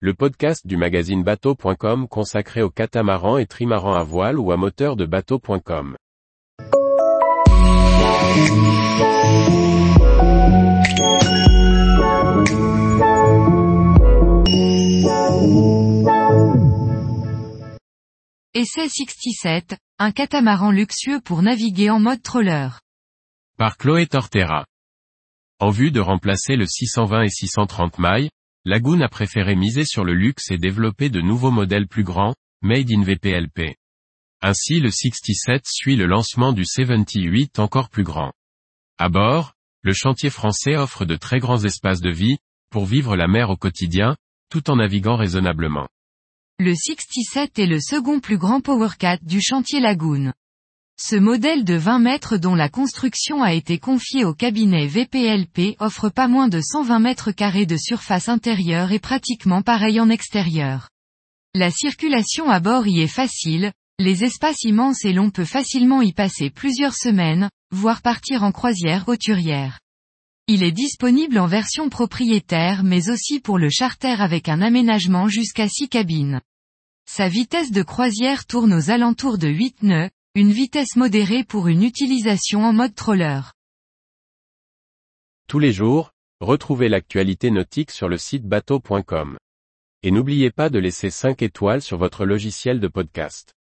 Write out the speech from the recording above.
le podcast du magazine bateau.com consacré aux catamarans et trimarans à voile ou à moteur de bateau.com. Essai 67, un catamaran luxueux pour naviguer en mode troller. Par Chloé Tortera. En vue de remplacer le 620 et 630 mailles, Lagoon a préféré miser sur le luxe et développer de nouveaux modèles plus grands, made in VPLP. Ainsi le 67 suit le lancement du 78 encore plus grand. À bord, le chantier français offre de très grands espaces de vie, pour vivre la mer au quotidien, tout en naviguant raisonnablement. Le 67 est le second plus grand Powercat du chantier Lagoon. Ce modèle de 20 mètres dont la construction a été confiée au cabinet VPLP offre pas moins de 120 mètres carrés de surface intérieure et pratiquement pareil en extérieur. La circulation à bord y est facile, les espaces immenses et l'on peut facilement y passer plusieurs semaines, voire partir en croisière hauturière. Il est disponible en version propriétaire mais aussi pour le charter avec un aménagement jusqu'à 6 cabines. Sa vitesse de croisière tourne aux alentours de 8 nœuds, une vitesse modérée pour une utilisation en mode troller. Tous les jours, retrouvez l'actualité nautique sur le site bateau.com. Et n'oubliez pas de laisser 5 étoiles sur votre logiciel de podcast.